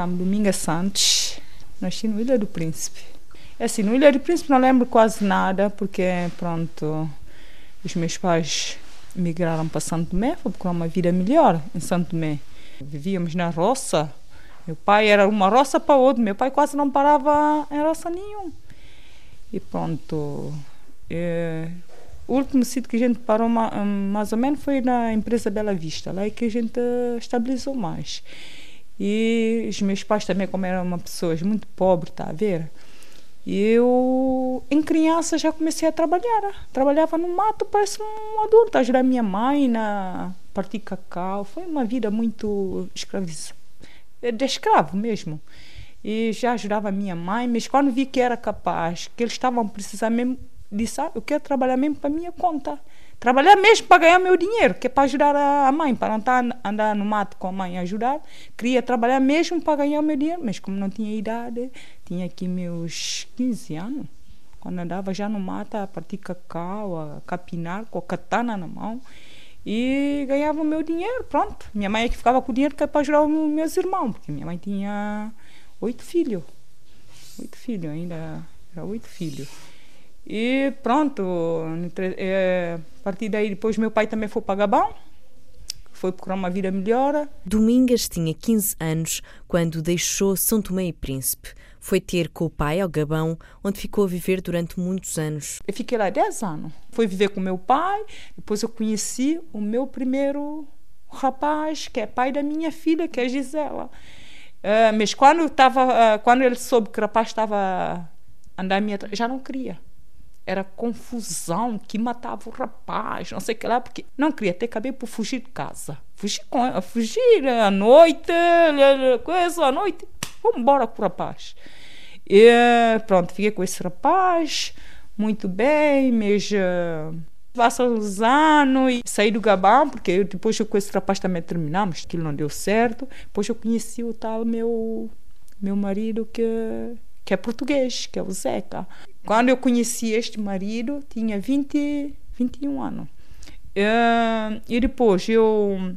Chamo Dominga Santos, nasci no Ilha do Príncipe. É assim, no Ilha do Príncipe não lembro quase nada, porque, pronto, os meus pais migraram para Santo Tomé, foi procurar uma vida melhor em Santo Tomé. Vivíamos na roça, meu pai era uma roça para outra, meu pai quase não parava em roça nenhum. E pronto, é, o último sítio que a gente parou mais ou menos foi na empresa Bela Vista, lá é que a gente estabilizou mais. E os meus pais também, como eram uma pessoas muito pobres, tá a ver? eu, em criança, já comecei a trabalhar. Trabalhava no mato, parece um adulto, ajudar minha mãe na partir cacau. Foi uma vida muito escravizada, de escravo mesmo. E já ajudava minha mãe, mas quando vi que era capaz, que eles estavam precisando mesmo disse, ah, eu quero trabalhar mesmo para minha conta. Trabalhar mesmo para ganhar meu dinheiro, que é para ajudar a mãe, para não estar andar no mato com a mãe ajudar. Queria trabalhar mesmo para ganhar meu dinheiro, mas como não tinha idade, tinha aqui meus 15 anos, quando andava já no mato a partir cacau, a capinar, com a katana na mão, e ganhava o meu dinheiro, pronto. Minha mãe é que ficava com o dinheiro que é para ajudar os meus irmãos, porque minha mãe tinha oito filhos. Oito filhos ainda, era oito filhos. E pronto, é, a partir daí depois meu pai também foi para Gabão, foi procurar uma vida melhor. Domingas tinha 15 anos quando deixou São Tomé e Príncipe. Foi ter com o pai ao Gabão, onde ficou a viver durante muitos anos. Eu fiquei lá 10 anos. Fui viver com meu pai, depois eu conheci o meu primeiro rapaz, que é pai da minha filha, que é Gisela. Uh, mas quando, tava, uh, quando ele soube que o rapaz estava andando minha já não queria era confusão, que matava o rapaz, não sei o que lá, porque não queria ter cabelo por fugir de casa. Fugir, com, fugir à noite, coisa à noite, vamos embora com o rapaz. E pronto, fiquei com esse rapaz, muito bem, mas uh, passam os anos e saí do Gabão, porque eu, depois eu com esse rapaz também terminamos, aquilo não deu certo. Depois eu conheci o tal meu, meu marido que, que é português, que é o Zeca. Quando eu conheci este marido, tinha 20, 21 anos. Uh, e depois eu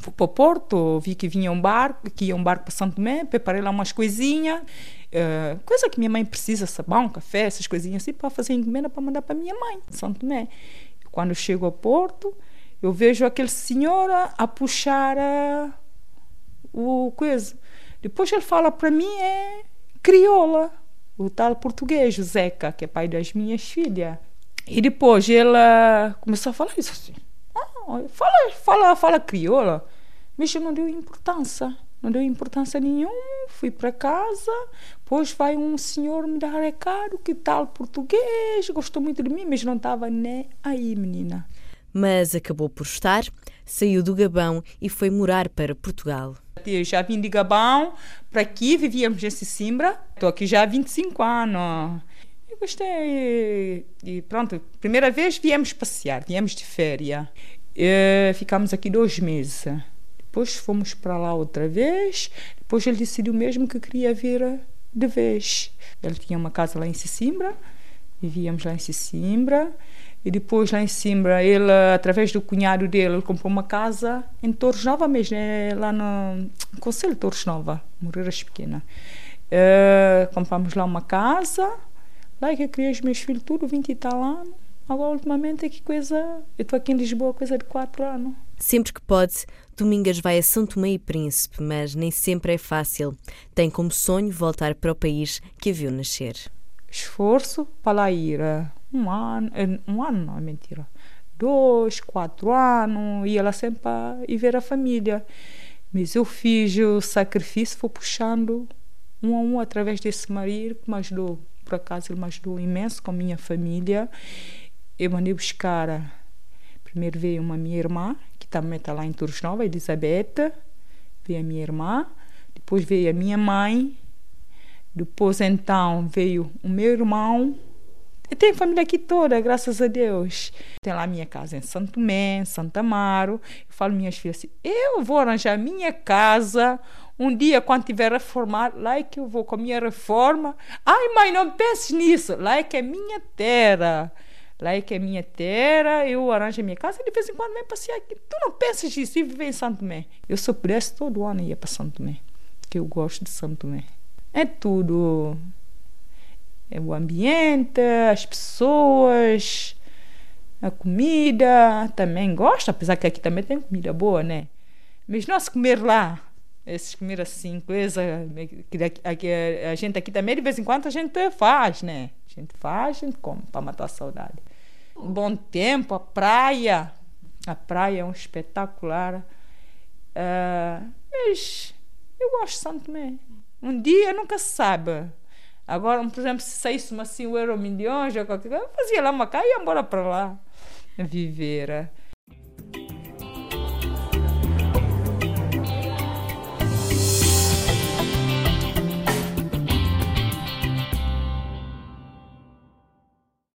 fui para o Porto, vi que vinha um barco, que ia um barco para Santo Tomé, preparei lá umas coisinhas, uh, coisa que minha mãe precisa, sabão, café, essas coisinhas assim, para fazer encomenda para mandar para minha mãe, Santo Tomé. Quando eu chego ao Porto, eu vejo aquele senhor a puxar uh, o coisa. Depois ele fala para mim, é crioula o tal português, o Zeca, que é pai das minhas filhas. E depois ela começou a falar isso assim. Ah, fala, fala, fala crioula. Mas não deu importância. Não deu importância nenhuma. Fui para casa. Depois vai um senhor me dar recado que tal português. Gostou muito de mim, mas não estava nem aí, menina. Mas acabou por estar, saiu do Gabão e foi morar para Portugal. Já vim de Gabão para aqui, vivíamos em Sesimbra. Estou aqui já há 25 anos. Eu gostei. E pronto, primeira vez viemos passear, viemos de férias. E ficamos aqui dois meses. Depois fomos para lá outra vez. Depois ele decidiu mesmo que queria vir de vez. Ele tinha uma casa lá em Sesimbra, vivíamos lá em Sesimbra. E depois lá em Simbra, ele, através do cunhado dele, ele comprou uma casa em Torres Nova mesmo, é lá no Conselho de Torres Nova, Moreiras Pequena. Uh, compramos lá uma casa, lá é que eu criei os meus filhos tudo, 20 e tal anos. Agora, ultimamente, é que coisa. Eu estou aqui em Lisboa, coisa de 4 anos. Sempre que pode, Domingas vai a São Tomé e Príncipe, mas nem sempre é fácil. Tem como sonho voltar para o país que a viu nascer. Esforço para lá ir um ano, eh, um ano não é mentira, dois, quatro anos, ia lá sempre ir ver a família. Mas eu fiz o sacrifício, fui puxando um a um através desse marido que me ajudou, por acaso ele me ajudou imenso com a minha família. Eu mandei buscar, primeiro veio uma minha irmã, que também está lá em Torres Nova, Elizabeth, veio a minha irmã, depois veio a minha mãe, depois então veio o meu irmão, eu tenho família aqui toda, graças a Deus. Tem lá minha casa em Santo Tomé, Santa Amaro. Eu falo minhas filhas assim: eu vou arranjar minha casa um dia, quando tiver reformado, lá é que eu vou com a minha reforma. Ai, mãe, não penses nisso. Lá é que é minha terra. Lá é que é minha terra, eu arranjo a minha casa e de vez em quando vem passear aqui. Tu não pensas nisso e viver em Santo Tomé. Eu, se eu pudesse, todo ano ia para Santo Tomé. que eu gosto de São Tomé. É tudo. É o ambiente, as pessoas, a comida. Também gosto, apesar que aqui também tem comida boa, né? Mas nós comer lá, esses comer assim, coisa que, que a gente aqui também de vez em quando a gente faz, né? A gente faz, a gente come para matar a saudade. Bom tempo, a praia. A praia é um espetacular. Uh, mas eu gosto de Santo Tomé. Um dia nunca se sabe. Agora, por exemplo, se saísse assim o euro milhões ou qualquer coisa, eu fazia lá uma cá e ia embora para lá viver.